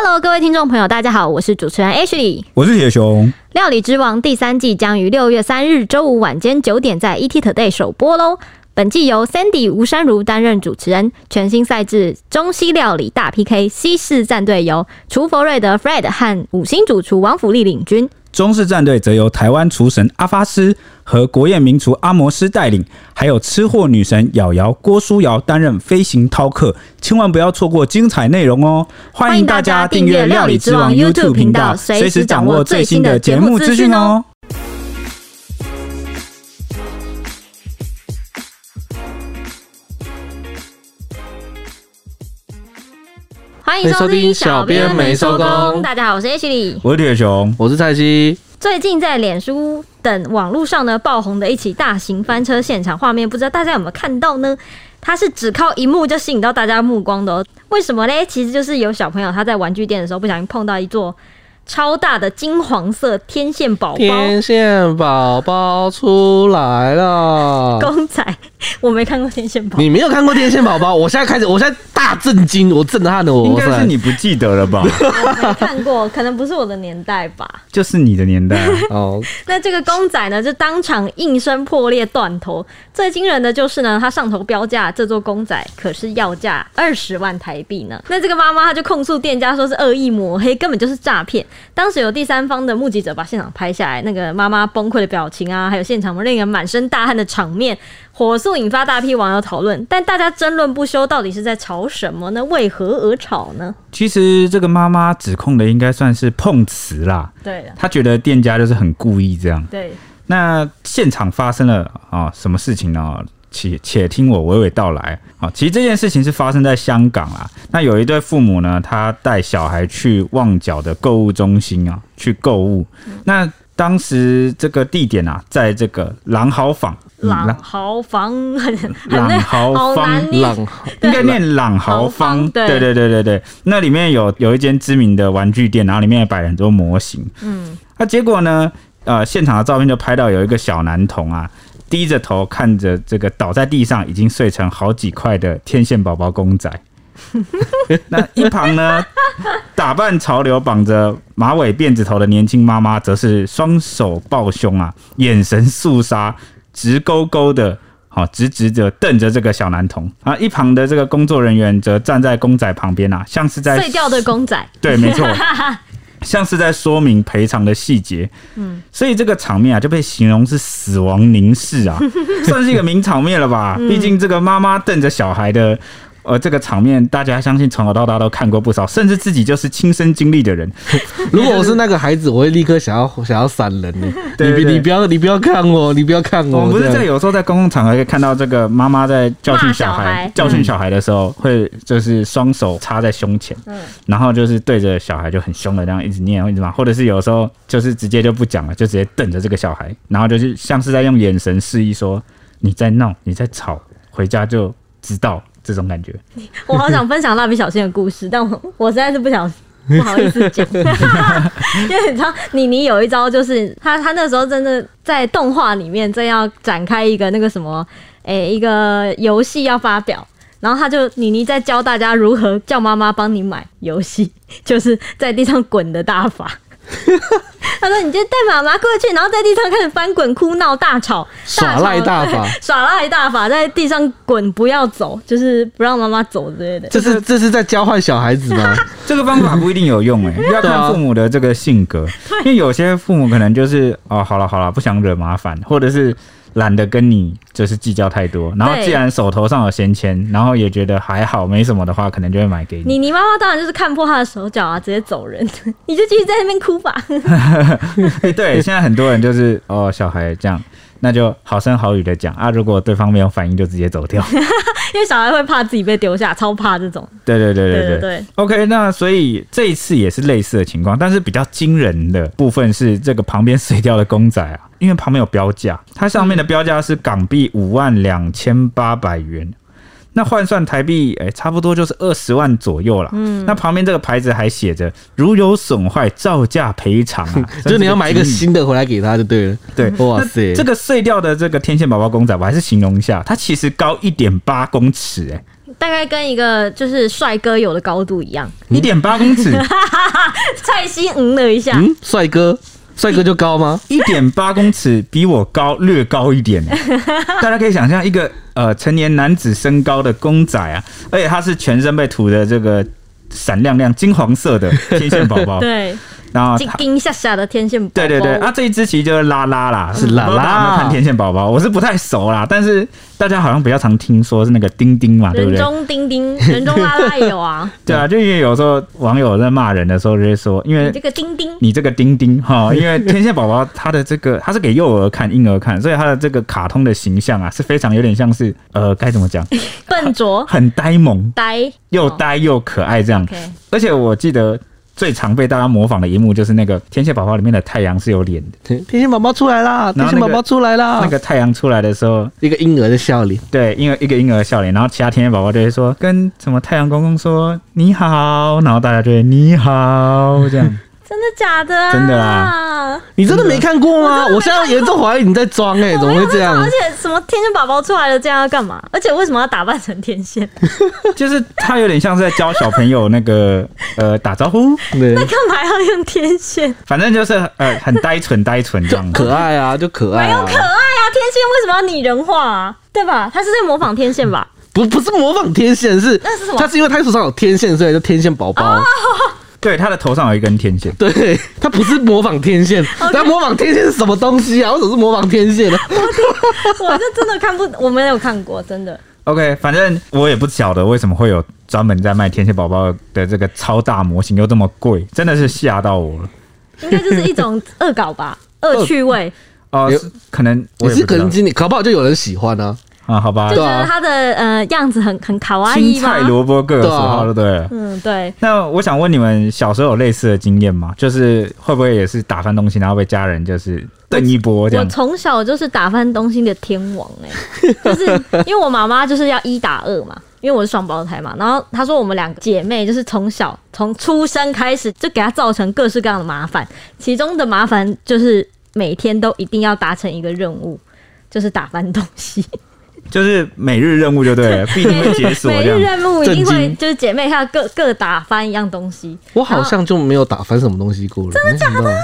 Hello，各位听众朋友，大家好，我是主持人 Ashley，我是铁熊。料理之王第三季将于六月三日周五晚间九点在 ETtoday 首播喽。本季由 Sandy 吴珊如担任主持人，全新赛制中西料理大 PK，西式战队由厨佛瑞德 Fred 和五星主厨王福力领军。中式战队则由台湾厨神阿发师和国宴名厨阿摩斯带领，还有吃货女神瑶瑶郭书瑶担任飞行饕客，千万不要错过精彩内容哦！欢迎大家订阅料理之王 YouTube 频道，随时掌握最新的节目资讯哦。欢迎收听小编没收工。大家好，我是 Ashley，我是铁雄，我是蔡西。最近在脸书等网络上呢爆红的一起大型翻车现场画面，不知道大家有没有看到呢？它是只靠一幕就吸引到大家目光的哦。为什么呢？其实就是有小朋友他在玩具店的时候不小心碰到一座。超大的金黄色天线宝宝，天线宝宝出来了。公仔，我没看过天线宝宝。你没有看过天线宝宝？我现在开始，我现在大震惊，我震撼的我。应该是你不记得了吧？我没看过，可能不是我的年代吧。就是你的年代 哦。那这个公仔呢，就当场应声破裂断头。最惊人的就是呢，他上头标价这座公仔可是要价二十万台币呢。那这个妈妈她就控诉店家说是恶意抹黑，根本就是诈骗。当时有第三方的目击者把现场拍下来，那个妈妈崩溃的表情啊，还有现场令人满身大汗的场面，火速引发大批网友讨论。但大家争论不休，到底是在吵什么呢？为何而吵呢？其实这个妈妈指控的应该算是碰瓷啦。对的，她觉得店家就是很故意这样。对，那现场发生了啊什么事情呢？且且听我娓娓道来。好，其实这件事情是发生在香港啊。那有一对父母呢，他带小孩去旺角的购物中心啊去购物。那当时这个地点啊，在这个朗豪坊。朗豪坊，朗豪坊，朗应该念朗豪坊。对对对对对，那里面有有一间知名的玩具店，然后里面也摆很多模型。嗯，那结果呢？呃，现场的照片就拍到有一个小男童啊。低着头看着这个倒在地上已经碎成好几块的天线宝宝公仔，那一旁呢，打扮潮流、绑着马尾辫子头的年轻妈妈，则是双手抱胸啊，眼神肃杀，直勾勾的，好直直的瞪着这个小男童啊。一旁的这个工作人员则站在公仔旁边啊，像是在碎掉的公仔，对，没错。像是在说明赔偿的细节，嗯，所以这个场面啊就被形容是死亡凝视啊，算是一个名场面了吧？毕竟这个妈妈瞪着小孩的。呃，这个场面大家相信从小到大都看过不少，甚至自己就是亲身经历的人。如果我是那个孩子，我会立刻想要 想要闪人 呢。你你不要你不要看我，你不要看我。我们不是这个，有时候在公共场合可以看到这个妈妈在教训小孩，小孩教训小孩的时候，会就是双手插在胸前，嗯，然后就是对着小孩就很凶的这样一直念一直骂，或者是有时候就是直接就不讲了，就直接瞪着这个小孩，然后就是像是在用眼神示意说你在闹，你在吵，回家就知道。这种感觉，我好想分享蜡笔小新的故事，但我我实在是不想不好意思讲，因为你知道，妮妮有一招，就是他他那时候真的在动画里面正要展开一个那个什么，诶、欸，一个游戏要发表，然后他就妮妮在教大家如何叫妈妈帮你买游戏，就是在地上滚的大法。他说：“你就带妈妈过去，然后在地上开始翻滚、哭闹、大吵、耍赖大法，耍赖大法，在地上滚，不要走，就是不让妈妈走之类的。这是这是在教坏小孩子吗？这个方法不一定有用哎、欸，要看父母的这个性格，因为有些父母可能就是哦，好了好了，不想惹麻烦，或者是。”懒得跟你就是计较太多，然后既然手头上有闲钱，然后也觉得还好没什么的话，可能就会买给你。你你妈妈当然就是看破他的手脚啊，直接走人，你就继续在那边哭吧。对，现在很多人就是哦，小孩这样。那就好声好语的讲啊，如果对方没有反应，就直接走掉，因为小孩会怕自己被丢下，超怕这种。对对对对对对。OK，那所以这一次也是类似的情况，但是比较惊人的部分是这个旁边碎掉的公仔啊，因为旁边有标价，它上面的标价是港币五万两千八百元。那换算台币，哎、欸，差不多就是二十万左右了。嗯，那旁边这个牌子还写着“如有损坏，照价赔偿”啊，就是你要买一个新的回来给他就对了。对，哇塞，这个碎掉的这个天线宝宝公仔，我还是形容一下，它其实高一点八公尺，哎，大概跟一个就是帅哥有的高度一样，一点八公尺。蔡西嗯了一下，嗯，帅哥，帅哥就高吗？一点八公尺比我高略高一点，大家可以想象一个呃成年男子身高的公仔啊，而且他是全身被涂的这个闪亮亮金黄色的天线宝宝，对。然后金金下下的天线宝宝，对对对，啊，这一只其实就是拉拉啦，是拉拉。有没有看天线宝宝？我是不太熟啦，但是大家好像比较常听说是那个丁丁嘛，对不对？人中丁丁，人中拉拉也有啊。对啊，就因为有时候网友在骂人的时候就会说，因为你这个丁丁，你这个丁丁哈，因为天线宝宝它的这个它是给幼儿看、婴儿看，所以它的这个卡通的形象啊是非常有点像是呃该怎么讲，笨拙、很呆萌、呆又呆又可爱这样。而且我记得。最常被大家模仿的一幕就是那个天线宝宝里面的太阳是有脸的。天线宝宝出来啦！天线宝宝出来啦！那个太阳出来的时候，一个婴儿的笑脸。对，婴儿一个婴儿的笑脸，然后其他天线宝宝就会说跟什么太阳公公说你好，然后大家就会你好这样。真的假的啊？真的啦！你真的没看过吗？我，我现在严重怀疑你在装哎、欸，怎么会这样？而且什么天线宝宝出来了，这样要干嘛？而且为什么要打扮成天线？就是他有点像是在教小朋友那个 呃打招呼。那干嘛要用天线？反正就是呃很呆蠢呆蠢这样，可爱啊，就可爱、啊。没有可爱啊，天线为什么要拟人化啊？对吧？他是在模仿天线吧？不，不是模仿天线，是那是什么？他是因为他手上有天线，所以叫天线宝宝。Oh! 对，他的头上有一根天线。对，他不是模仿天线，他模仿天线是什么东西啊？我怎么是模仿天线呢？我这真的看不，我没有看过，真的。OK，反正我也不晓得为什么会有专门在卖天线宝宝的这个超大模型又这么贵，真的是吓到我了。应该就是一种恶搞吧，恶趣味。哦，可能也是可能今年搞不好就有人喜欢呢。啊，好吧，就觉得他的呃样子很很卡哇伊青菜萝卜各有所好，对不对？嗯，对。那我想问你们，小时候有类似的经验吗？就是会不会也是打翻东西，然后被家人就是瞪一波这样？我从小就是打翻东西的天王哎、欸，就是因为我妈妈就是要一打二嘛，因为我是双胞胎嘛。然后她说我们两个姐妹就是从小从出生开始就给她造成各式各样的麻烦，其中的麻烦就是每天都一定要达成一个任务，就是打翻东西。就是每日任务就对了，必定会解锁。每日任务一定会就是姐妹她各各打翻一样东西。我好像就没有打翻什么东西过了。真的假的？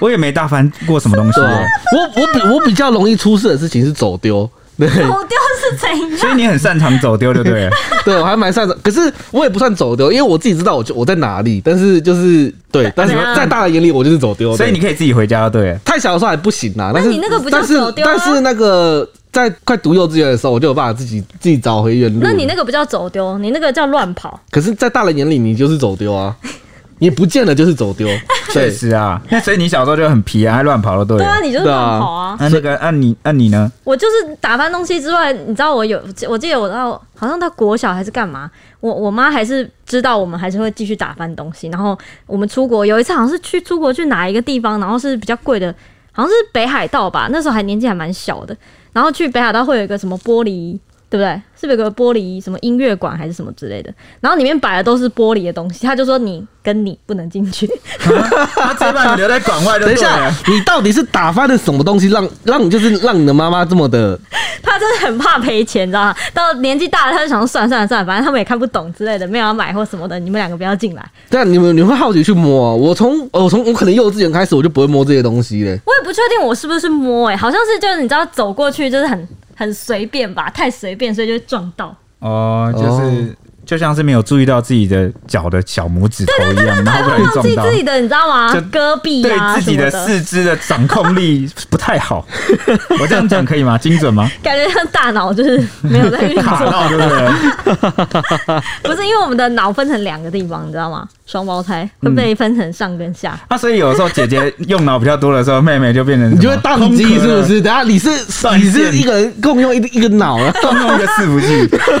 我也没打翻过什么东西。我我比我比较容易出事的事情是走丢。对，走丢是怎样？所以你很擅长走丢，对不对？对，我还蛮擅长。可是我也不算走丢，因为我自己知道我就我在哪里。但是就是对，但是在大人眼里我就是走丢。所以你可以自己回家，对。太小的时候还不行啊。但是你那个不叫走丢啊。但是那个。在快读幼稚园的时候，我就有办法自己自己找回原路。那你那个不叫走丢，你那个叫乱跑。可是，在大人眼里，你就是走丢啊！你不见了就是走丢。确实啊，那所以你小时候就很皮啊，还乱跑了对。对啊，你就是乱跑啊。那那个，按你按你呢？我就是打翻东西之外，你知道我有，我记得我到好像到国小还是干嘛，我我妈还是知道我们还是会继续打翻东西。然后我们出国有一次好像是去出国去哪一个地方，然后是比较贵的，好像是北海道吧。那时候还年纪还蛮小的。然后去北海道会有一个什么玻璃，对不对？是不是有个玻璃什么音乐馆还是什么之类的？然后里面摆的都是玻璃的东西，他就说你跟你不能进去，他直接把你留在馆外。等一下，你到底是打翻了什么东西，让让你就是让你的妈妈这么的？他真的很怕赔钱，你知道吗？到年纪大了，他就想说算了算了算了，反正他们也看不懂之类的，没有要买或什么的，你们两个不要进来。对啊，你们你会好奇去摸啊？我从我从我可能幼稚园开始，我就不会摸这些东西嘞。我也不确定我是不是摸，哎，好像是就是你知道走过去就是很很随便吧，太随便，所以就会撞到。哦，就是就像是没有注意到自己的脚的小拇指头一样，然后会撞到自己的，你知道吗？就胳臂对自己的四肢的掌控力不太好。我这样讲可以吗？精准吗？感觉像大脑就是没有在运作，卡到对不对？不是，因为我们的脑分成两个地方，你知道吗？双胞胎会被分成上跟下，那、嗯啊、所以有时候姐姐用脑比较多的时候，妹妹就变成你就会宕机，是不是？等下你是你是一个人共用一一个脑啊，共用一个伺服器。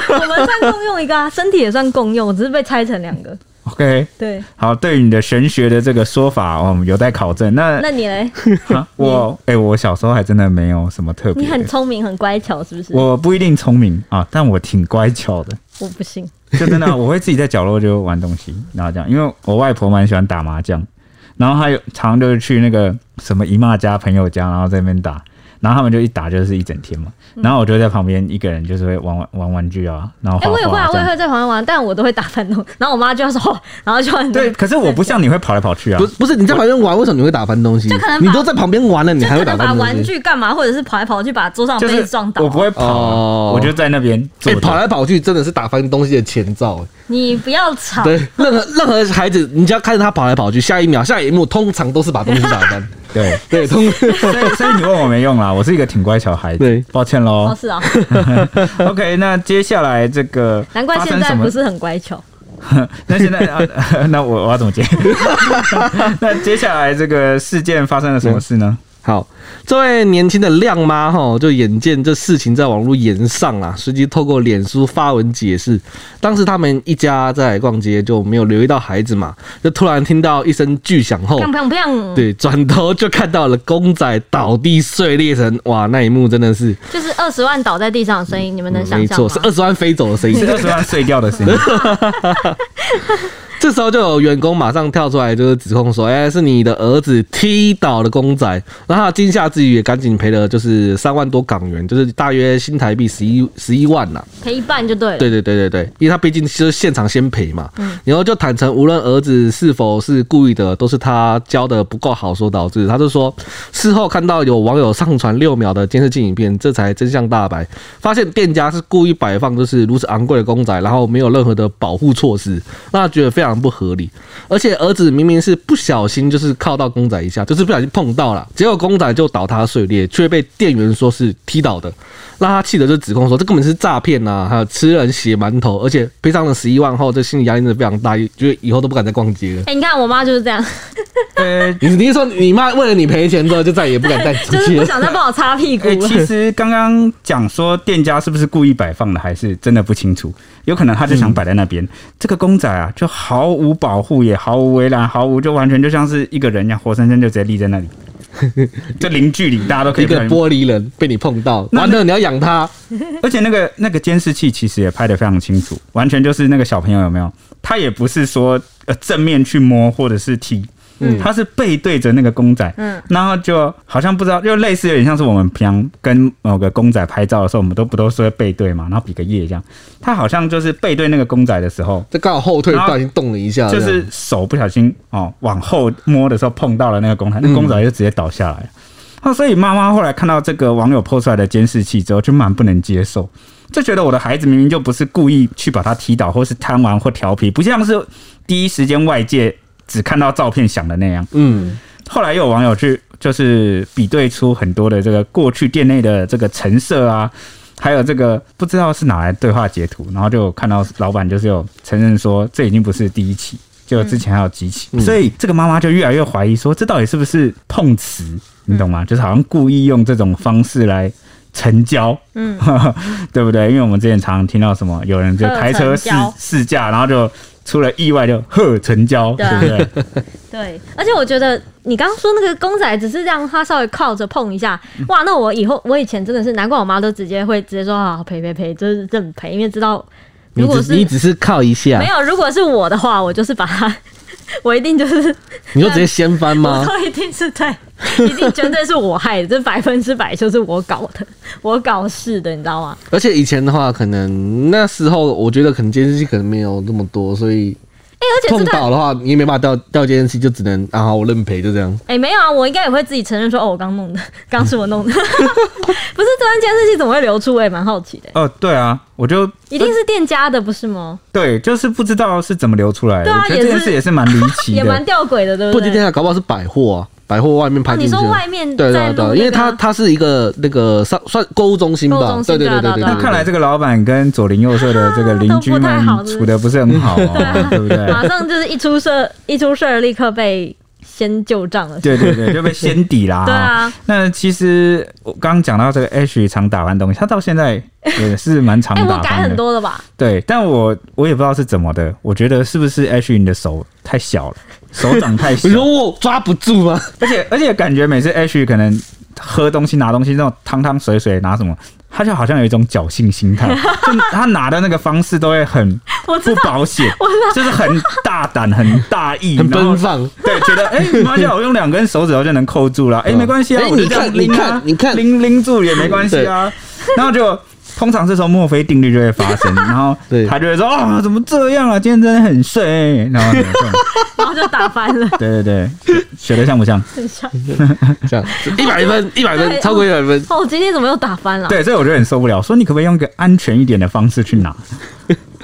我们算共用一个啊，身体也算共用，只是被拆成两个。OK，对，好，对于你的玄学的这个说法，我们有待考证。那那你嘞？我哎、欸，我小时候还真的没有什么特别。你很聪明，很乖巧，是不是？我不一定聪明啊，但我挺乖巧的。我不信。就真的，我会自己在角落就玩东西，然后这样，因为我外婆蛮喜欢打麻将，然后她有常就是去那个什么姨妈家、朋友家，然后在那边打，然后他们就一打就是一整天嘛，然后我就在旁边一个人就是会玩玩玩玩具啊，然后哎、欸、我也会啊，我也会在旁边玩，但我都会打翻东西，然后我妈就要说，然后就很对，可是我不像你会跑来跑去啊，不不是你在旁边玩，为什么你会打翻东西？就可能你都在旁边玩了，你还会打翻东西？把玩具干嘛？或者是跑来跑去把桌上杯子撞倒？我不会跑、啊，哦、我就在那边，哎、欸，跑来跑去真的是打翻东西的前兆。你不要吵，对，任何任何孩子，你只要看着他跑来跑去，下一秒下一幕通常都是把东西打翻。对对，通所以所以你问我没用啦，我是一个挺乖小孩子，对，抱歉喽。哦，是啊。OK，那接下来这个 难怪现在不是很乖巧。那现在啊，那我我要怎么接？那接下来这个事件发生了什么事呢？好，这位年轻的亮妈哈，就眼见这事情在网络炎上啊，随即透过脸书发文解释。当时他们一家在逛街，就没有留意到孩子嘛，就突然听到一声巨响后，砰砰砰，对，转头就看到了公仔倒地碎裂成，哇，那一幕真的是，就是二十万倒在地上的声音，你们能想象吗？没错，是二十万飞走的声音，是二十万碎掉的声音。这时候就有员工马上跳出来，就是指控说：“哎、欸，是你的儿子踢倒了公仔。”然后他惊吓之余也赶紧赔了，就是三万多港元，就是大约新台币十一十一万呐，赔一半就对了。对对对对对，因为他毕竟是现场先赔嘛。嗯。然后就坦诚，无论儿子是否是故意的，都是他教的不够好所导致。他就说，事后看到有网友上传六秒的监视器影片，这才真相大白，发现店家是故意摆放就是如此昂贵的公仔，然后没有任何的保护措施，那觉得非常。不合理，而且儿子明明是不小心，就是靠到公仔一下，就是不小心碰到了，结果公仔就倒塌碎裂，却被店员说是踢倒的，让他气得就指控说这根本是诈骗呐，还有吃人血馒头，而且赔偿了十一万后，这心理压力真的非常大，觉得以后都不敢再逛街了。哎、欸，你看我妈就是这样，呃，你你是说你妈为了你赔钱之后就再也不敢再出去了，就是不想再帮我擦屁股。欸、其实刚刚讲说店家是不是故意摆放的，还是真的不清楚。有可能他就想摆在那边，嗯、这个公仔啊，就毫无保护，也毫无围栏，毫无就完全就像是一个人一样，活生生就直接立在那里。这零距离，大家都可以。一个玻璃人被你碰到，完了你要养他。而且那个那个监视器其实也拍得非常清楚，完全就是那个小朋友有没有？他也不是说呃正面去摸或者是踢。嗯，他是背对着那个公仔，嗯，然后就好像不知道，就类似有点像是我们平常跟某个公仔拍照的时候，我们都不都是会背对嘛，然后比个耶这样。他好像就是背对那个公仔的时候，就刚好后退，不小心动了一下，就是手不小心哦往后摸的时候碰到了那个公仔，那公仔就直接倒下来了。那、嗯、所以妈妈后来看到这个网友 PO 出来的监视器之后，就蛮不能接受，就觉得我的孩子明明就不是故意去把他踢倒，或是贪玩或调皮，不像是第一时间外界。只看到照片想的那样，嗯，后来又有网友去就是比对出很多的这个过去店内的这个成色啊，还有这个不知道是哪来对话截图，然后就看到老板就是有承认说这已经不是第一起，就之前还有几起，所以这个妈妈就越来越怀疑说这到底是不是碰瓷，你懂吗？就是好像故意用这种方式来成交，嗯，对不对？因为我们之前常常听到什么有人就开车试试驾，然后就。出了意外就呵成交，对不对？对，而且我觉得你刚刚说那个公仔只是让他稍微靠着碰一下，哇，那我以后我以前真的是难怪我妈都直接会直接说啊赔赔赔，就是这么赔，因为知道如果是，你只是靠一下，没有，如果是我的话，我就是把它。我一定就是，你说直接掀翻吗？我一定是对，一定绝对是我害的，这百分之百就是我搞的，我搞事的，你知道吗？而且以前的话，可能那时候我觉得可能监视器可能没有那么多，所以。哎，而且碰倒的话，你也没办法掉掉监视器，就只能啊，我认赔，就这样。哎、欸，没有啊，我应该也会自己承认说，哦，我刚弄的，刚是我弄的，不是这段监视器怎么会流出？我也蛮好奇的。哦，对啊，我就一定是店家的，不是吗？对，就是不知道是怎么流出来的。对啊，这件事也是蛮离奇的，也蛮吊诡的，对不对？不知店家，搞不好是百货啊。百货外面拍进去，你说外面对对对，因为它它是一个那个算算购物中心吧，对对对对对。那看来这个老板跟左邻右舍的这个邻居们 处的不是很好啊，对不对？马上就是一出事一出事立刻被先旧账了，对对对，就被先抵啦。对啊，那其实我刚刚讲到这个 Ash 常打翻东西，他到现在 也是蛮常打翻的。改很多了吧？对，但我我也不知道是怎么的，我觉得是不是 Ash 你的手太小了。手掌太小，你说我抓不住吗？而且而且感觉每次 H 可能喝东西拿东西那种汤汤水水拿什么，他就好像有一种侥幸心态，就他拿的那个方式都会很不保险，就是很大胆、很大意、很奔放。对，觉得哎，妈、欸、我用两根手指头就能扣住了，哎、欸，没关系啊，我就这样拎啊，你看拎拎住也没关系啊，然后就。通常这时候墨菲定律就会发生，然后 他就会说啊，怎么这样啊？今天真的很睡，然后 然后就打翻了。对对对，学的像不像？很像，像一百分，一百分，超过一百分。哦，今天怎么又打翻了？对，所以我就很受不了，说你可不可以用个安全一点的方式去拿？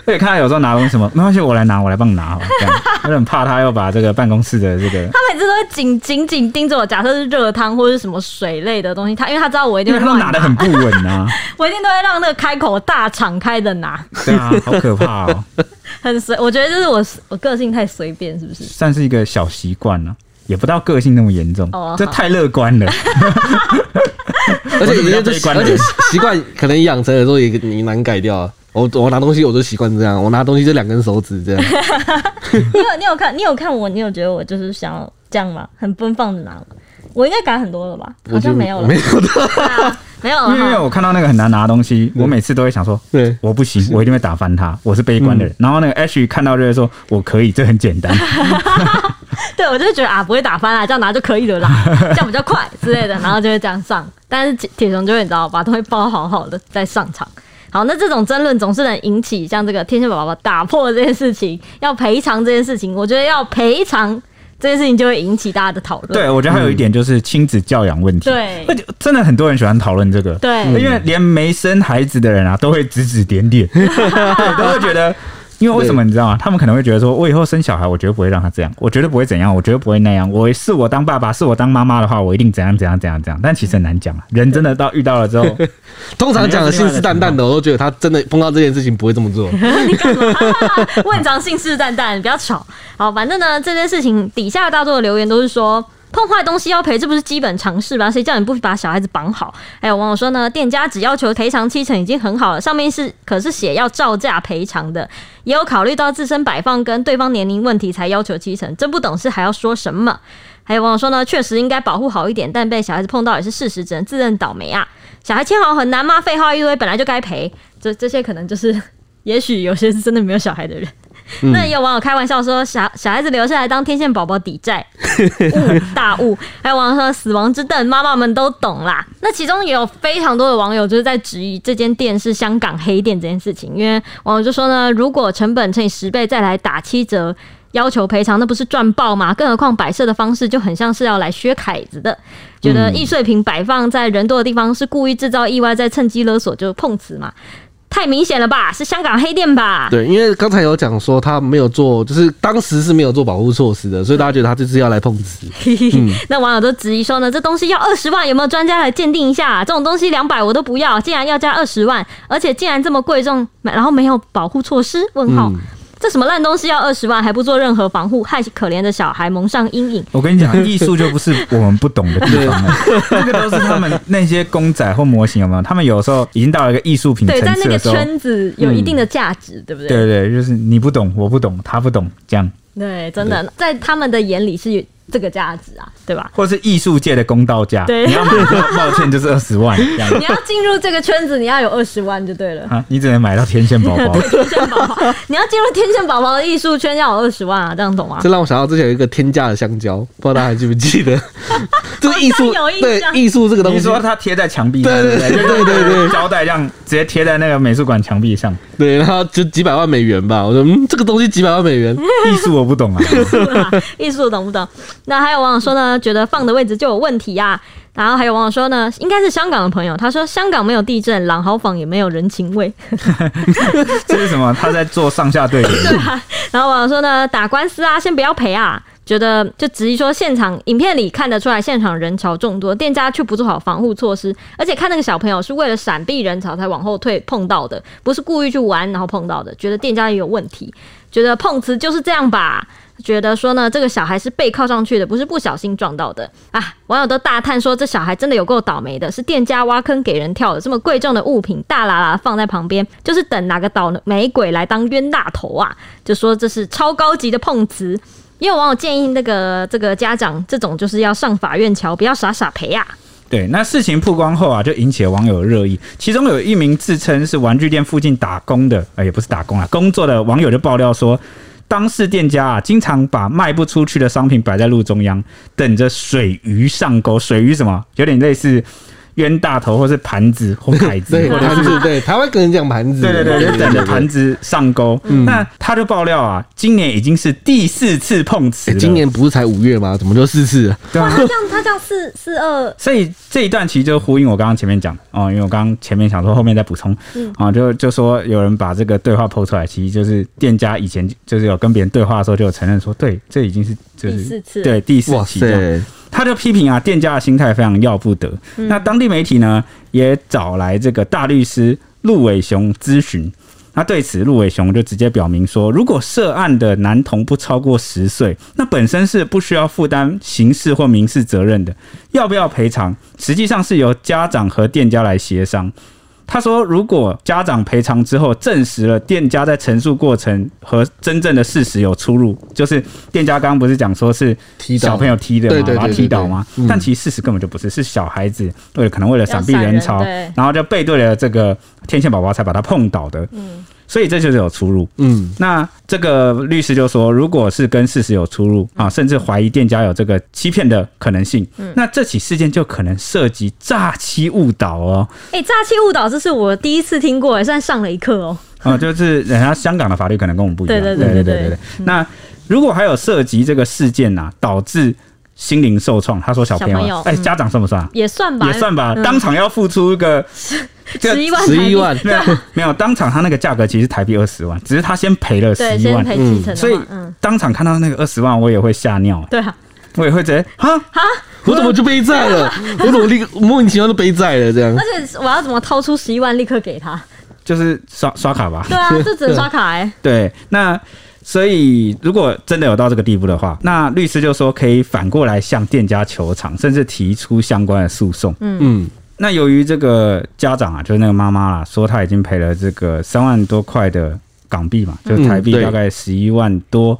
对，看他有时候拿东西什么，没关系，我来拿，我来帮你拿。这样，我很怕他要把这个办公室的这个。他每次都会紧紧紧盯着我，假设是热汤或者是什么水类的东西，他因为他知道我一定会拿。拿的很不稳啊！我一定都会让那个开口大敞开的拿。对啊，好可怕哦。很随，我觉得就是我我个性太随便，是不是？算是一个小习惯了，也不到个性那么严重。哦，这太乐观了。而且你这而且习惯可能养成的时候也你难改掉。我我拿东西我就习惯这样，我拿东西就两根手指这样。你有你有看你有看我，你有觉得我就是想要这样吗？很奔放的拿，我应该改很多了吧？好像没有了，没有的，没有了。因为我看到那个很难拿的东西，我每次都会想说，对，我不行，我一定会打翻它。我是悲观的人。然后那个 Ash 看到就会说，我可以，这很简单。对，我就觉得啊，不会打翻啊，这样拿就可以了啦，这样比较快之类的，然后就会这样上。但是铁雄就会你知道，把东西包好好的再上场。好，那这种争论总是能引起像这个天线宝宝打破这件事情，要赔偿这件事情，我觉得要赔偿这件事情就会引起大家的讨论。对，我觉得还有一点就是亲子教养问题。对，真的很多人喜欢讨论这个。对，因为连没生孩子的人啊，都会指指点点，对，都会觉得。因为为什么你知道吗？他们可能会觉得说，我以后生小孩，我绝对不会让他这样，我绝对不会怎样，我绝对不会那样。我是我当爸爸，是我当妈妈的话，我一定怎样怎样怎样怎样。但其实很难讲啊，人真的到遇到了之后，通常讲的信誓旦旦的，我都觉得他真的碰到这件事情不会这么做。你干嘛？我很常信誓旦旦，你不要吵。好，反正呢，这件事情底下大多的留言都是说。碰坏东西要赔，这不是基本常识吗？谁叫你不把小孩子绑好？还有网友说呢，店家只要求赔偿七成已经很好了，上面是可是写要照价赔偿的，也有考虑到自身摆放跟对方年龄问题才要求七成，真不懂事还要说什么？还有网友说呢，确实应该保护好一点，但被小孩子碰到也是事实，只能自认倒霉啊！小孩签好很难吗？废话一堆，本来就该赔。这这些可能就是，也许有些是真的没有小孩的人。那也有网友开玩笑说，小小孩子留下来当天线宝宝抵债，误大误。还有网友说，死亡之凳，妈妈们都懂啦。那其中也有非常多的网友就是在质疑这间店是香港黑店这件事情，因为网友就说呢，如果成本乘以十倍再来打七折，要求赔偿，那不是赚爆吗？更何况摆设的方式就很像是要来削凯子的，觉得易碎品摆放在人多的地方是故意制造意外，再趁机勒索，就碰瓷嘛。太明显了吧，是香港黑店吧？对，因为刚才有讲说他没有做，就是当时是没有做保护措施的，所以大家觉得他这次要来碰瓷。嗯、那网友都质疑说呢，这东西要二十万，有没有专家来鉴定一下、啊？这种东西两百我都不要，竟然要加二十万，而且竟然这么贵重，然后没有保护措施？问号。嗯这什么烂东西要二十万还不做任何防护，害可怜的小孩蒙上阴影。我跟你讲，艺术就不是我们不懂的地方了，那个都是他们那些公仔或模型有没有？他们有时候已经到了一个艺术品层次的时候，对，在那个圈子有一定的价值，嗯、对不对？对对，就是你不懂，我不懂，他不懂，这样。对，真的，在他们的眼里是。这个价值啊，对吧？或是艺术界的公道价，对，你要买，抱歉，就是二十万。你要进入这个圈子，你要有二十万就对了。啊，你只能买到天线宝宝。天线宝宝，你要进入天线宝宝的艺术圈，要有二十万啊，这样懂吗？这让我想到之前有一个天价的香蕉，不知道大家还记不记得？这是艺术，对艺术这个东西，你说它贴在墙壁上，对对对对对对，胶带这样直接贴在那个美术馆墙壁上，对，然后就几百万美元吧。我说，嗯，这个东西几百万美元，艺术我不懂啊，艺术懂不懂？那还有网友说。呢，觉得放的位置就有问题呀、啊。然后还有网友说呢，应该是香港的朋友，他说香港没有地震，朗豪坊也没有人情味。这是什么？他在做上下对联。然后网友说呢，打官司啊，先不要赔啊。觉得就质疑说，现场影片里看得出来，现场人潮众多，店家却不做好防护措施，而且看那个小朋友是为了闪避人潮才往后退碰到的，不是故意去玩然后碰到的。觉得店家也有问题，觉得碰瓷就是这样吧。觉得说呢，这个小孩是背靠上去的，不是不小心撞到的啊！网友都大叹说，这小孩真的有够倒霉的，是店家挖坑给人跳的。这么贵重的物品，大喇喇放在旁边，就是等哪个倒霉鬼来当冤大头啊！就说这是超高级的碰瓷。也有网友建议那个这个家长，这种就是要上法院桥，不要傻傻赔啊。对，那事情曝光后啊，就引起了网友热议。其中有一名自称是玩具店附近打工的，呃，也不是打工啊，工作的网友就爆料说，当事店家啊，经常把卖不出去的商品摆在路中央，等着水鱼上钩。水鱼什么？有点类似。冤大头，或是盘子 或凯子，对，盘子，对，台湾可能讲盘子，对对对，就等着盘子上钩。那他就爆料啊，今年已经是第四次碰瓷。今年不是才五月吗？怎么就四次？对啊，他这样他这样四四二。所以这一段其实就呼应我刚刚前面讲哦，因为我刚刚前面想说后面再补充啊，就就说有人把这个对话 PO 出来，其实就是店家以前就是有跟别人对话的时候就有承认说，对，这已经是就是第四次，对，第四期。他就批评啊，店家的心态非常要不得。嗯、那当地媒体呢，也找来这个大律师陆伟雄咨询。那对此，陆伟雄就直接表明说，如果涉案的男童不超过十岁，那本身是不需要负担刑事或民事责任的。要不要赔偿，实际上是由家长和店家来协商。他说：“如果家长赔偿之后证实了店家在陈述过程和真正的事实有出入，就是店家刚刚不是讲说是小朋友踢的嘛，把他踢倒吗？但其实事实根本就不是，是小孩子为了可能为了闪避人潮，然后就背对了这个天线宝宝才把他碰倒的。”嗯。所以这就是有出入，嗯，那这个律师就说，如果是跟事实有出入啊，甚至怀疑店家有这个欺骗的可能性，嗯，那这起事件就可能涉及诈欺误导哦。哎，诈欺误导这是我第一次听过，也算上了一课哦。啊，就是人家香港的法律可能跟我们不一样，对对对对对对。那如果还有涉及这个事件呐，导致心灵受创，他说小朋友，哎，家长算不算？也算吧，也算吧，当场要付出一个。十一万，十一万，没有 没有，当场他那个价格其实台币二十万，只是他先赔了十一万，嗯，所以当场看到那个二十万，我也会吓尿，对啊，我也会觉得哈哈，我怎么就背债了？我怎么立刻莫名其妙就背债了？这样，而且我要怎么掏出十一万立刻给他？就是刷刷卡吧？对啊，就只能刷卡哎。对，那所以如果真的有到这个地步的话，那律师就说可以反过来向店家求偿，甚至提出相关的诉讼。嗯嗯。那由于这个家长啊，就是那个妈妈啦，说她已经赔了这个三万多块的港币嘛，就台币大概十一万多。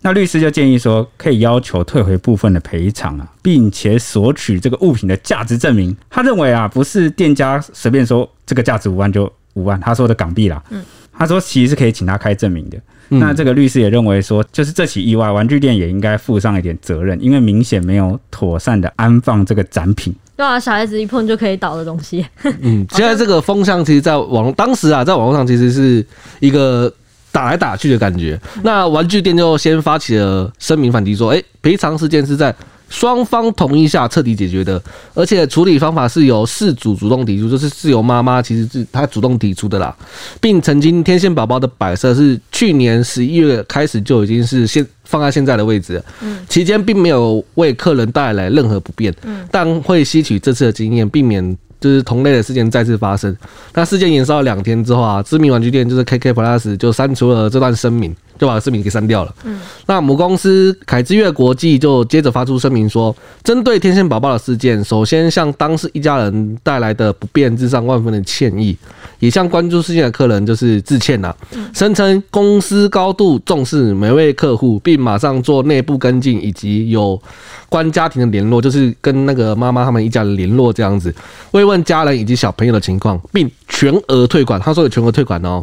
那律师就建议说，可以要求退回部分的赔偿啊，并且索取这个物品的价值证明。他认为啊，不是店家随便说这个价值五万就五万，他说的港币啦。嗯，他说其实是可以请他开证明的。那这个律师也认为说，就是这起意外，玩具店也应该负上一点责任，因为明显没有妥善的安放这个展品。对啊，小孩子一碰就可以倒的东西。嗯，现在这个风向其实，在网当时啊，在网络上其实是一个打来打去的感觉。那玩具店就先发起了声明反击，说：“哎，赔偿事件是在。”双方同意下彻底解决的，而且处理方法是由事主主动提出，就是是由妈妈其实是她主动提出的啦，并曾经天线宝宝的摆设是去年十一月开始就已经是现放在现在的位置，嗯，期间并没有为客人带来任何不便，嗯，但会吸取这次的经验，避免就是同类的事件再次发生。那事件延烧了两天之后啊，知名玩具店就是 KK Plus 就删除了这段声明。就把视频给删掉了。嗯，那母公司凯之月国际就接着发出声明说，针对天线宝宝的事件，首先向当事一家人带来的不便致上万分的歉意，也向关注事件的客人就是致歉呐。声称公司高度重视每位客户，并马上做内部跟进以及有关家庭的联络，就是跟那个妈妈他们一家人联络这样子，慰问家人以及小朋友的情况，并全额退款。他说有全额退款哦。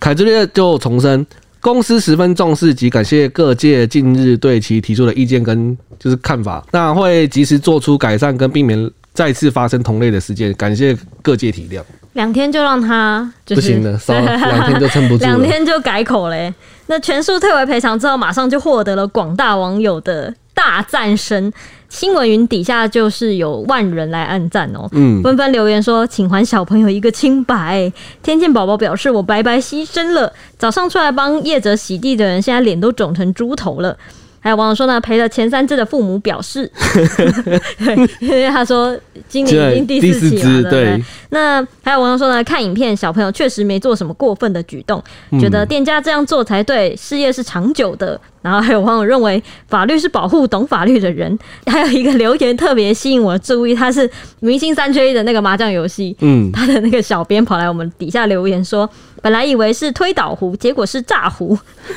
凯之月就重申。公司十分重视及感谢各界近日对其提出的意见跟就是看法，那会及时做出改善跟避免再次发生同类的事件，感谢各界体谅。两天就让他、就是、不行了，稍 两天就撑不住了，两天就改口嘞。那全数退回赔偿之后，马上就获得了广大网友的大赞声。新闻云底下就是有万人来按赞哦，嗯，纷纷留言说，请还小朋友一个清白。天线宝宝表示，我白白牺牲了。早上出来帮叶泽洗地的人，现在脸都肿成猪头了。还有网友说呢，赔了前三只的父母表示，对，因为他说今年已经第四起了，对。那还有网友说呢，看影片小朋友确实没做什么过分的举动，觉得店家这样做才对，事业是长久的。然后还有网友认为法律是保护懂法律的人。还有一个留言特别吸引我的注意，他是明星三缺一的那个麻将游戏，嗯，他的那个小编跑来我们底下留言说。本来以为是推倒壶，结果是炸壶，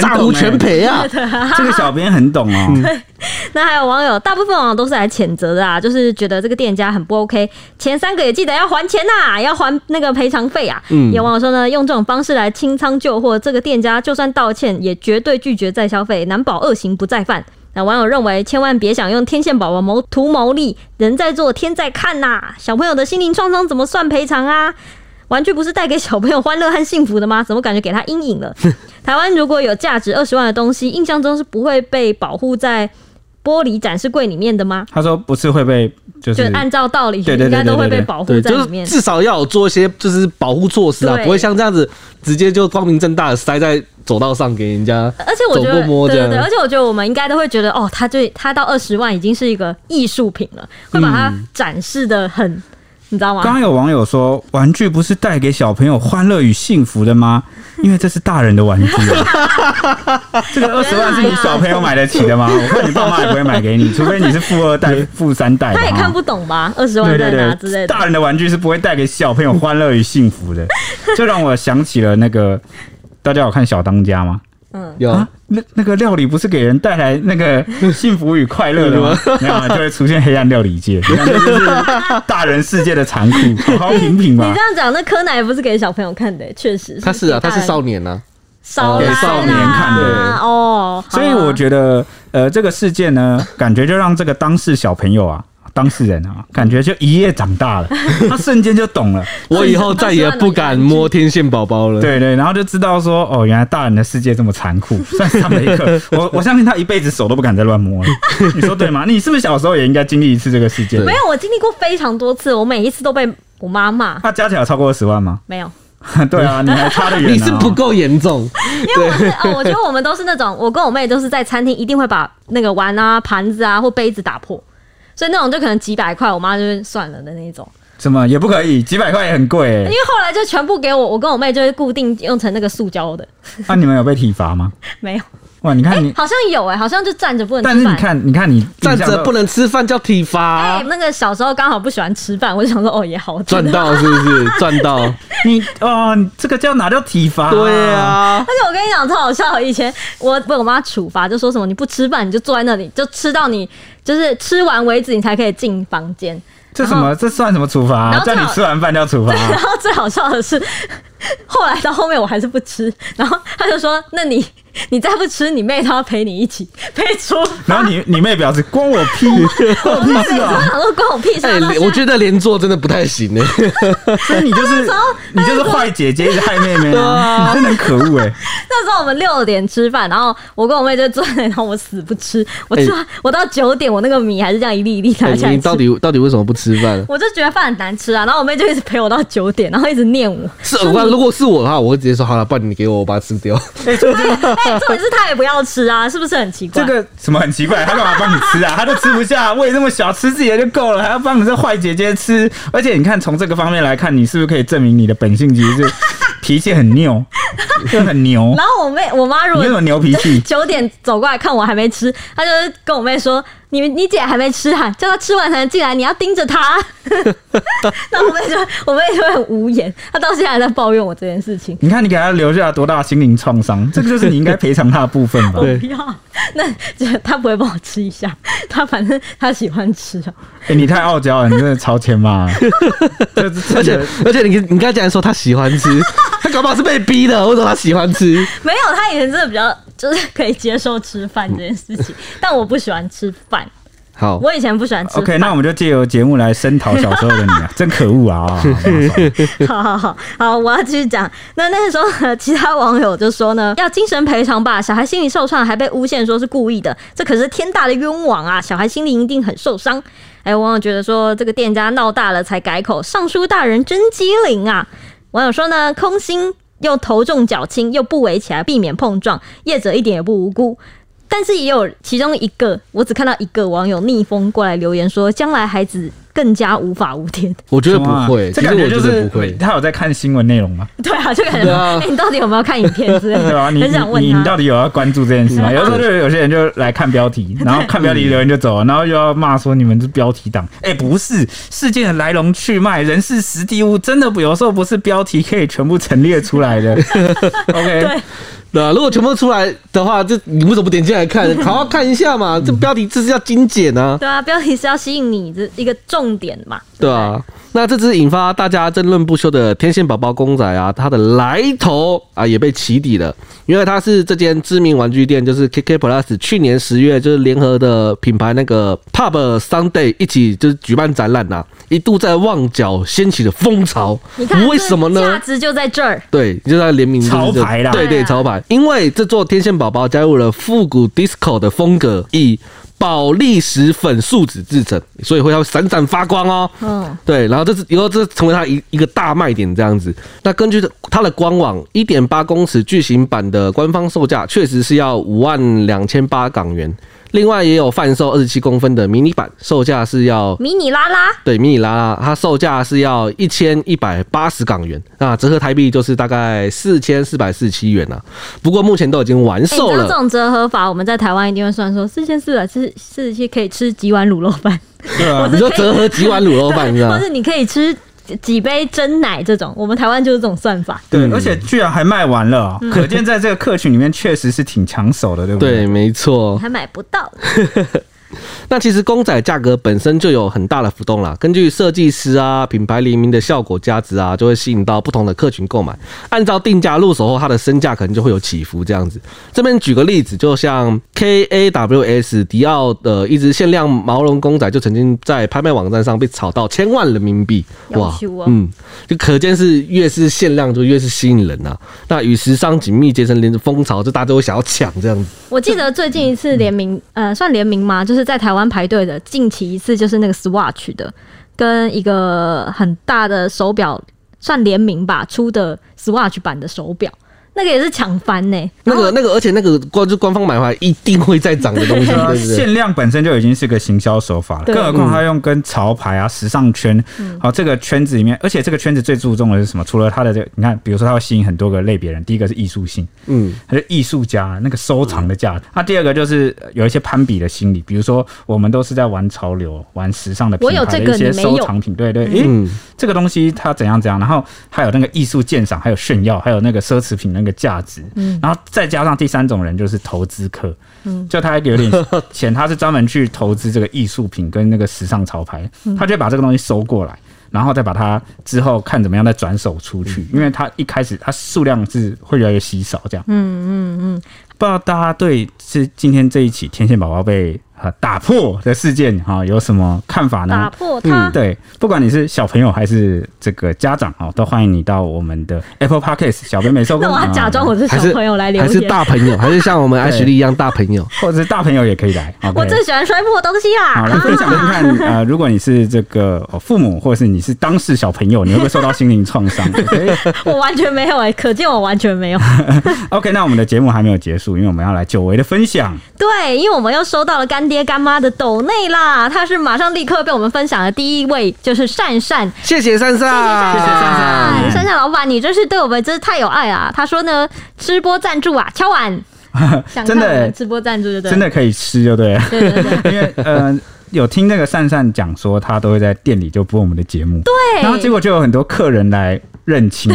炸壶全赔 啊！这个小编很懂哦。对，那还有网友，大部分网友都是来谴责的啊，就是觉得这个店家很不 OK。前三个也记得要还钱呐、啊，要还那个赔偿费啊。嗯，有网友说呢，用这种方式来清仓旧货，这个店家就算道歉，也绝对拒绝再消费，难保恶行不再犯。那网友认为，千万别想用天线宝宝谋图谋利，人在做天在看呐、啊。小朋友的心灵创伤怎么算赔偿啊？玩具不是带给小朋友欢乐和幸福的吗？怎么感觉给他阴影了？台湾如果有价值二十万的东西，印象中是不会被保护在玻璃展示柜里面的吗？他说不是会被，就是就按照道理应该都会被保护在里面，至少要有做一些就是保护措施啊，不会像这样子直接就光明正大的塞在走道上给人家。而且我觉得，对对对，而且我觉得我们应该都会觉得，哦，他对他到二十万已经是一个艺术品了，会把它展示的很。你知道吗？刚刚有网友说，玩具不是带给小朋友欢乐与幸福的吗？因为这是大人的玩具。这个二十万是你小朋友买得起的吗？我看你爸妈也不会买给你，除非你是富二代、富三代。他也看不懂吧？二十万在哪之类的。大人的玩具是不会带给小朋友欢乐与幸福的。就让我想起了那个，大家有看小当家吗？嗯，有。啊那那个料理不是给人带来那个 幸福与快乐的吗？没有，就会出现黑暗料理界，这就是大人世界的残酷。好好品品吧。你这样讲，那柯南也不是给小朋友看的，确实。他是啊，他是少年啊，少给少年看的哦。所以我觉得，呃，这个事件呢，感觉就让这个当事小朋友啊。当事人啊，感觉就一夜长大了，他瞬间就懂 了。我以后再也不敢摸天线宝宝了。对对，然后就知道说，哦，原来大人的世界这么残酷。算是他们一个，我我相信他一辈子手都不敢再乱摸了。你说对吗？你是不是小时候也应该经历一次这个事件？没有，我经历过非常多次，我每一次都被我妈骂。他加起来超过二十万吗？没有。对啊，你还差得远、啊。你是不够严重，因为我是哦，我觉得我们都是那种，我跟我妹都是在餐厅一定会把那个碗啊、盘子啊或杯子打破。所以那种就可能几百块，我妈就算了的那种。什么也不可以？几百块也很贵、欸。因为后来就全部给我，我跟我妹就是固定用成那个塑胶的。那、啊、你们有被体罚吗？没有。哇，你看你、欸、好像有哎、欸，好像就站着不能吃饭。但是你看，你看你站着不能吃饭叫体罚。哎、欸，那个小时候刚好不喜欢吃饭，我就想说哦也好赚到是不是？赚到你哦，这个叫哪叫体罚？对啊。而且我跟你讲超好笑，以前我被我妈处罚，就说什么你不吃饭你就坐在那里，就吃到你就是吃完为止，你才可以进房间。这什么？这算什么处罚、啊？叫你吃完饭就要处罚、啊。然后最好笑的是，后来到后面我还是不吃，然后他就说：“那你。”你再不吃，你妹她要陪你一起 陪出。然后你你妹表示关我屁，关我屁事啊！我说关我屁事。哎，我觉得连坐真的不太行呢。所以你就是你就是坏姐姐，一直害妹妹啊！你真的很可恶哎。那时候我们六点吃饭，然后我跟我妹就坐在那，然后我死不吃。我吃完我到九点，我那个米还是这样一粒一粒拿起来吃。你到底到底为什么不吃饭？我就觉得饭很难吃啊。然后我妹就一直陪我到九点，然后一直念我。是，如果是我的话，我会直接说好了，不然你给我，我把它吃掉。哎，重点是他也不要吃啊，是不是很奇怪？这个什么很奇怪？他干嘛帮你吃啊？他都吃不下，胃那么小，吃自己的就够了，还要帮你这坏姐姐吃？而且你看，从这个方面来看，你是不是可以证明你的本性其实是脾气很拗，就很牛？然后我妹、我妈如果你有什么牛脾气，九点走过来看我还没吃，她就是跟我妹说。你你姐还没吃哈，叫她吃完才能进来，你要盯着她。那我妹就我妹就会很无言，她到现在还在抱怨我这件事情。你看你给她留下了多大心灵创伤，这个就是你应该赔偿她的部分吧？我不要，那就 她不会帮我吃一下，她反正她喜欢吃啊。哎、欸，你太傲娇了，你真的超前嘛！而且而且你你刚才竟然说她喜欢吃，她搞不好是被逼的，为什么她喜欢吃？没有，她以前真的比较。就是可以接受吃饭这件事情，但我不喜欢吃饭。好，我以前不喜欢吃。OK，那我们就借由节目来声讨小时候的你啊，真可恶啊！好好好好，我要继续讲。那那时候其他网友就说呢，要精神赔偿吧，小孩心理受创，还被诬陷说是故意的，这可是天大的冤枉啊！小孩心里一定很受伤。哎，网友觉得说这个店家闹大了才改口，尚书大人真机灵啊！网友说呢，空心。又头重脚轻，又不围起来避免碰撞，业者一点也不无辜。但是也有其中一个，我只看到一个网友逆风过来留言说，将来孩子更加无法无天。我觉得不会，这感觉就是不会。他有在看新闻内容吗？对啊，就感觉哎，你到底有没有看影片之类的？对啊，你你你到底有要关注这件事吗？有时候就有些人就来看标题，然后看标题留言就走了，然后又要骂说你们是标题党。哎，不是，事件的来龙去脉、人事实地物，真的不有时候不是标题可以全部陈列出来的。OK。对。对啊，如果全部出来的话，就你为什么不点进来看，好好看一下嘛？这标题这是要精简啊。对啊，标题是要吸引你的一个重点嘛。对啊，那这只引发大家争论不休的天线宝宝公仔啊，它的来头啊也被起底了。因为它是这间知名玩具店，就是 KK Plus 去年十月就是联合的品牌那个 Pub Sunday 一起就是举办展览呐、啊，一度在旺角掀起了风潮。你看为什么呢？价值就在这儿。对，就在联名潮牌啦。对对，潮牌。因为这座天线宝宝加入了复古 Disco 的风格，以宝丽石粉树脂制成，所以会要闪闪发光哦。嗯，对，然后这是以后这成为它一一个大卖点这样子。那根据它的官网，一点八公尺巨型版的官方售价确实是要五万两千八港元。另外也有贩售二十七公分的迷你版，售价是要迷你拉拉，对，迷你拉拉，它售价是要一千一百八十港元，那折合台币就是大概四千四百四十七元呐。不过目前都已经完售了。这种折合法，我们在台湾一定会算说四千四百四四十七可以吃几碗卤肉饭。对啊，你说折合几碗卤肉饭，是吧？或是你可以吃。几杯真奶这种，我们台湾就是这种算法。对，而且居然还卖完了，可见在这个客群里面确实是挺抢手的，对不对？对，没错。还买不到。那其实公仔价格本身就有很大的浮动啦，根据设计师啊、品牌联名的效果价值啊，就会吸引到不同的客群购买。按照定价入手后，它的身价可能就会有起伏这样子。这边举个例子，就像 KAWS 迪奥的一只限量毛绒公仔，就曾经在拍卖网站上被炒到千万人民币。哇，嗯，就可见是越是限量就越是吸引人啊。那与时尚紧密结成连着风潮，就大家都会想要抢这样子。我记得最近一次联名，呃，算联名吗？就是在台湾。玩排队的近期一次就是那个 Swatch 的，跟一个很大的手表算联名吧出的 Swatch 版的手表。那个也是抢翻呢，那个那个，而且那个官就官方买回来一定会再涨的东西，对对对，限量本身就已经是个行销手法了，更何况他用跟潮牌啊、时尚圈，好这个圈子里面，而且这个圈子最注重的是什么？除了他的这个，你看，比如说他会吸引很多个类别人，第一个是艺术性，嗯，他是艺术家那个收藏的价值，那第二个就是有一些攀比的心理，比如说我们都是在玩潮流、玩时尚的品牌的一些收藏品，对对，诶，这个东西它怎样怎样，然后还有那个艺术鉴赏，还有炫耀，还有那个奢侈品那个。价值，嗯，然后再加上第三种人就是投资客，嗯，就他有点钱，他是专门去投资这个艺术品跟那个时尚潮牌，他就把这个东西收过来，然后再把它之后看怎么样再转手出去，因为他一开始他数量是会越来越稀少，这样，嗯嗯嗯，不知道大家对是今天这一起天线宝宝被。啊！打破的事件哈，有什么看法呢？打破它，嗯，对，不管你是小朋友还是这个家长哈，都欢迎你到我们的 Apple Podcast 小编没收。那我要假装我是小朋友来留言，还是大朋友，还是像我们爱徐丽一样大朋友，或者是大朋友也可以来。我最喜欢摔破东西啦！好，来分享看看，呃，如果你是这个父母，或者是你是当事小朋友，你会不会受到心灵创伤？我完全没有哎，可见我完全没有。OK，那我们的节目还没有结束，因为我们要来久违的分享。对，因为我们又收到了干爹干妈的抖内啦，他是马上立刻被我们分享的第一位，就是善善，谢谢善善，谢谢善善，善善老板，你真是对我们真是太有爱啊！他说呢，吃播赞助啊，敲碗，真的吃播赞助就对，真的可以吃就对了，对对对，因为呃。有听那个善善讲说，他都会在店里就播我们的节目，对，然后结果就有很多客人来认亲，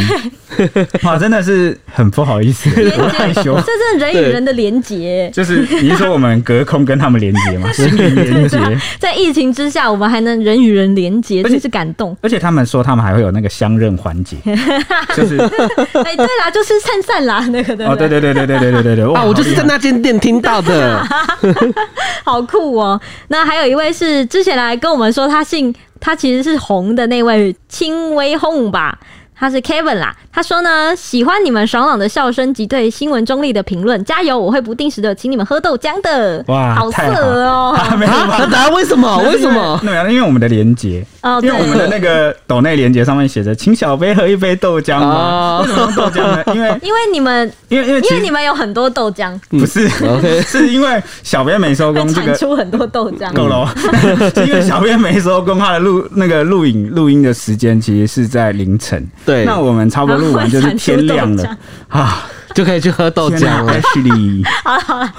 哇，真的是很不好意思，很害羞，这是人与人的连结，就是你是说我们隔空跟他们连结吗？心灵连结，在疫情之下，我们还能人与人连结，真是感动。而且他们说他们还会有那个相认环节，就是哎，对啦，就是灿灿啦，那个的哦，对对对对对对对对对，啊，我就是在那间店听到的，好酷哦。那还有一位。是之前来跟我们说他姓他其实是红的那位轻微红吧，他是 Kevin 啦，他说呢，喜欢你们爽朗的笑声及对新闻中立的评论，加油！我会不定时的请你们喝豆浆的。哇，好色哦！啊，没有吗？答案为什么？为什么？没有，因为我们的连接哦，因为我们的那个抖内连接上面写着，请小飞喝一杯豆浆嘛。为什么用豆浆呢？因为因为你们因为因为因为你们有很多豆浆，不是？OK，是因为小编没收工，这个产出很多豆浆够了。是因为小编没收工，他的录那个录影录音的时间其实是在凌晨。对，那我们差不多录完就是天亮了啊，就可以去喝豆浆了。好 了好了，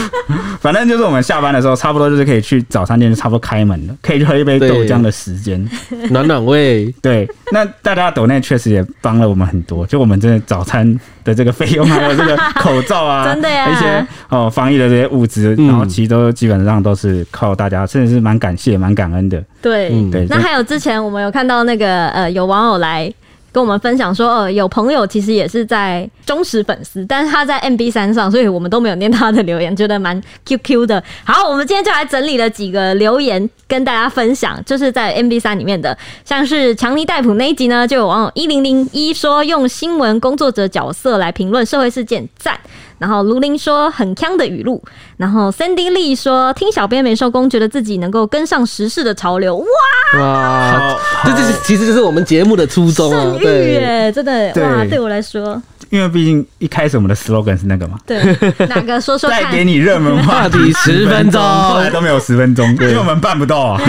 反正就是我们下班的时候，差不多就是可以去早餐店，就差不多开门了，可以去喝一杯豆浆的时间，暖暖胃。对，那大家抖内确实也帮了我们很多，就我们这早餐的这个费用，还有这个口罩啊，真的呀，一些哦防疫的这些物资，然后其实都基本上都是靠大家，甚至是蛮感谢、蛮感恩的。对对，那还有之前我们有看到那个呃，有网友来。跟我们分享说，呃，有朋友其实也是在忠实粉丝，但是他在 MB 三上，所以我们都没有念他的留言，觉得蛮 QQ 的。好，我们今天就来整理了几个留言跟大家分享，就是在 MB 三里面的，像是强尼戴普那一集呢，就有网友一零零一说用新闻工作者角色来评论社会事件，赞。然后卢林说很锵的语录，然后 Sandy Lee 说听小编没收工，觉得自己能够跟上时事的潮流，哇！哇，这这其实就是我们节目的初衷啊，对，真的哇，对我来说，因为毕竟一开始我们的 slogan 是那个嘛，对，哪个说说 看，带给你热门话题十分钟，后来都没有十分钟，因为我们办不到啊，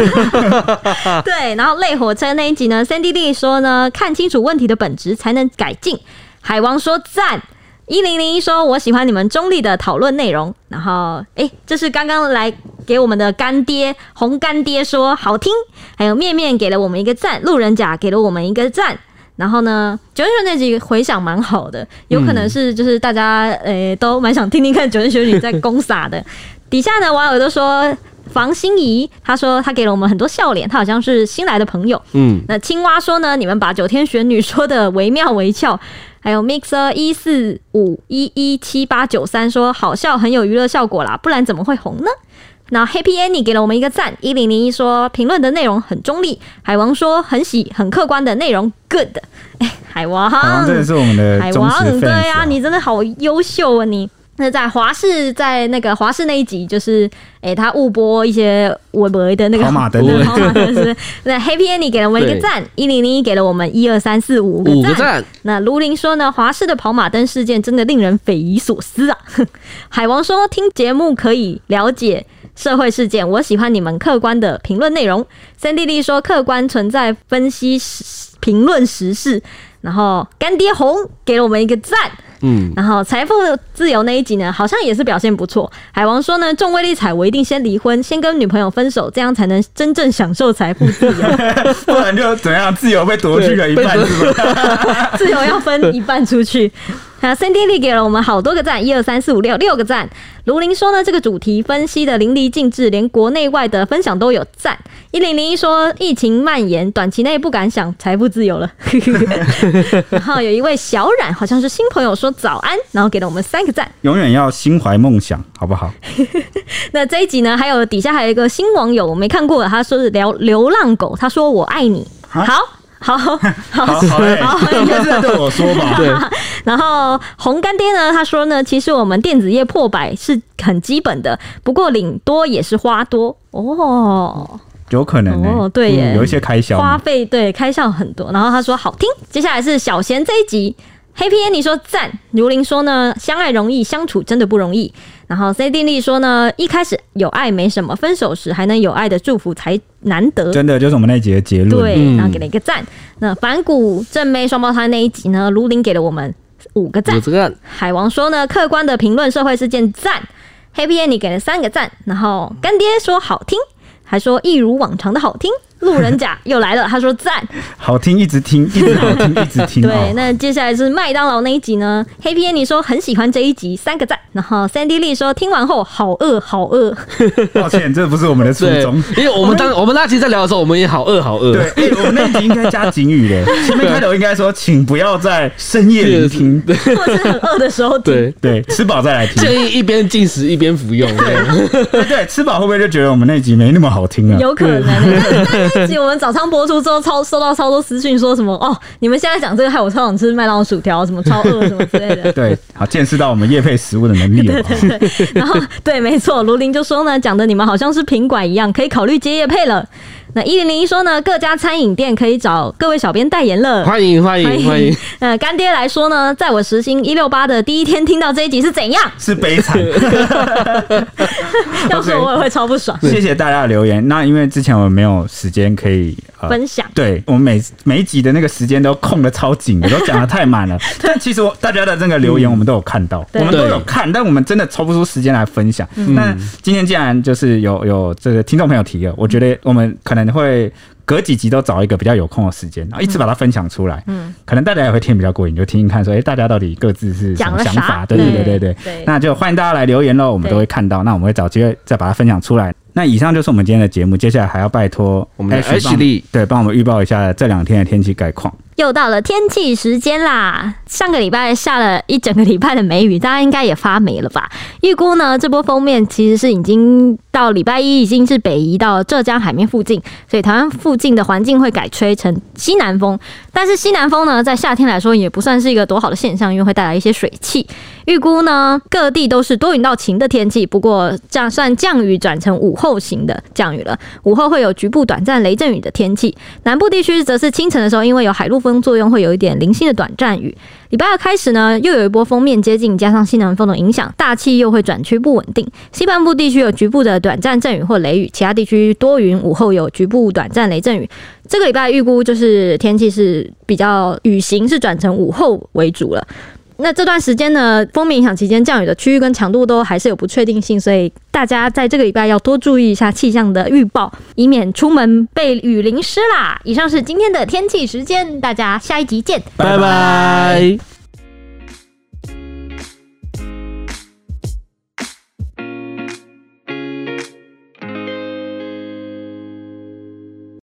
对，然后累火车那一集呢，Sandy Lee 说呢，看清楚问题的本质才能改进，海王说赞。一零零一说：“我喜欢你们中立的讨论内容。”然后，哎、欸，这是刚刚来给我们的干爹红干爹说好听。还有面面给了我们一个赞，路人甲给了我们一个赞。然后呢，九天玄女那集回响蛮好的，有可能是就是大家诶、欸、都蛮想听听看九天玄女在攻撒的。底下呢，网友都说房心怡，他说他给了我们很多笑脸，他好像是新来的朋友。嗯，那青蛙说呢，你们把九天玄女说的惟妙惟肖。还有 mixer 一四五一一七八九三说好笑，很有娱乐效果啦，不然怎么会红呢？那 Happy Annie 给了我们一个赞，一零零一说评论的内容很中立，海王说很喜很客观的内容，good。哎，海王，海王真的是我们的海王，对啊，你真的好优秀啊你。那在华视，在那个华视那一集，就是诶、欸，他误播一些微博的那个跑马灯，跑马灯是 那 Happy Annie 给了我们一个赞，一零零一给了我们一二三四五个赞。那卢林说呢，华视的跑马灯事件真的令人匪夷所思啊。海王说，听节目可以了解社会事件，我喜欢你们客观的评论内容。三弟弟说，客观存在分析评论时事。然后干爹红给了我们一个赞。嗯，然后财富自由那一集呢，好像也是表现不错。海王说呢，中威力彩，我一定先离婚，先跟女朋友分手，这样才能真正享受财富自由。不然就怎样，自由被夺去了一半，是吧？自由要分一半出去。好，Cindy Lee 给了我们好多个赞，一二三四五六六个赞。卢林说呢，这个主题分析的淋漓尽致，连国内外的分享都有赞。一零零一说，疫情蔓延，短期内不敢想财富自由了。然后有一位小冉，好像是新朋友说早安，然后给了我们三个赞。永远要心怀梦想，好不好？那这一集呢，还有底下还有一个新网友，我没看过，他说是聊流浪狗，他说我爱你，好。好好 好，好，应该是在对我说吧。对。然后红干爹呢，他说呢，其实我们电子业破百是很基本的，不过领多也是花多哦，有可能哦，对耶，有一些开销，花费对开销很多。然后他说好听，接下来是小贤这一集。Happy Annie 说赞，如林说呢，相爱容易，相处真的不容易。然后 C D 力说呢，一开始有爱没什么，分手时还能有爱的祝福才难得。真的就是我们那集的结论。对，然后给了一个赞。嗯、那反骨正妹双胞胎那一集呢，卢林给了我们五个赞。个海王说呢，客观的评论社会事件赞。Happy Annie 给了三个赞。然后干爹说好听，还说一如往常的好听。路人甲 又来了，他说赞，好听，一直听，一直好听，一直听。对，那接下来是麦当劳那一集呢？Happy Annie 说很喜欢这一集，三个赞。然后 Sandy Lee 说听完后好饿，好饿。抱歉，这不是我们的初衷，因为我们当我们那集在聊的时候，我们也好饿，好饿。对，欸、我们那一集应该加警语的，前面开头应该说，请不要在深夜聆听，对或者是很饿的时候听。对对，吃饱再来听。建议一边进食一边服用。对对，吃饱会不会就觉得我们那集没那么好听啊？有可能。那一集我们早上播出之后，超收到超多私讯，说什么哦，你们现在讲这个害我超想吃麦当劳薯条，什么超饿什么之类的。对，好见识到我们叶配食物的能力了。对对对，然后对，没错，卢林就说呢，讲的你们好像是品管一样，可以考虑接叶配了。那一零零一说呢，各家餐饮店可以找各位小编代言了。欢迎欢迎欢迎。呃，干爹来说呢，在我实薪一六八的第一天听到这一集是怎样？是悲惨。要是我也会超不爽。谢谢大家的留言。那因为之前我们没有时间可以、呃、分享，对我们每每一集的那个时间都空的超紧的，都讲的太满了。但其实我大家的这个留言我们都有看到，嗯、我们都有看，但我们真的抽不出时间来分享。那、嗯、今天既然就是有有这个听众朋友提了，我觉得我们可能。会隔几集都找一个比较有空的时间，然后一直把它分享出来。嗯，可能大家也会听比较过瘾，就听听看说，哎、欸，大家到底各自是什么想法？对对对对对，对。那就欢迎大家来留言喽，我们都会看到。那我们会找机会再把它分享出来。那以上就是我们今天的节目，接下来还要拜托我们的 H 力，对，帮我们预报一下这两天的天气概况。又到了天气时间啦！上个礼拜下了一整个礼拜的梅雨，大家应该也发霉了吧？预估呢，这波封面其实是已经到礼拜一已经是北移到浙江海面附近，所以台湾附近的环境会改吹成西南风。但是西南风呢，在夏天来说也不算是一个多好的现象，因为会带来一些水汽。预估呢，各地都是多云到晴的天气，不过这样算降雨转成午后型的降雨了。午后会有局部短暂雷阵雨的天气，南部地区则是清晨的时候，因为有海陆风。作用会有一点零星的短暂雨。礼拜二开始呢，又有一波锋面接近，加上西南风的影响，大气又会转趋不稳定。西半部地区有局部的短暂阵雨或雷雨，其他地区多云，午后有局部短暂雷阵雨。这个礼拜预估就是天气是比较雨型是转成午后为主了。那这段时间呢，锋面影响期间降雨的区域跟强度都还是有不确定性，所以大家在这个礼拜要多注意一下气象的预报，以免出门被雨淋湿啦。以上是今天的天气时间，大家下一集见，拜拜。